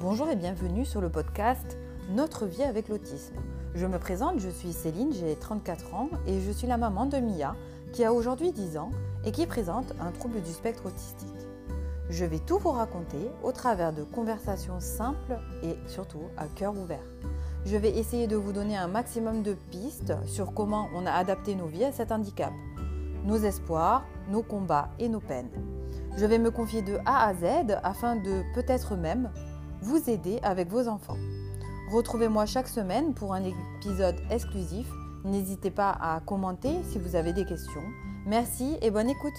Bonjour et bienvenue sur le podcast Notre vie avec l'autisme. Je me présente, je suis Céline, j'ai 34 ans et je suis la maman de Mia qui a aujourd'hui 10 ans et qui présente un trouble du spectre autistique. Je vais tout vous raconter au travers de conversations simples et surtout à cœur ouvert. Je vais essayer de vous donner un maximum de pistes sur comment on a adapté nos vies à cet handicap, nos espoirs, nos combats et nos peines. Je vais me confier de A à Z afin de peut-être même vous aider avec vos enfants. Retrouvez-moi chaque semaine pour un épisode exclusif. N'hésitez pas à commenter si vous avez des questions. Merci et bonne écoute.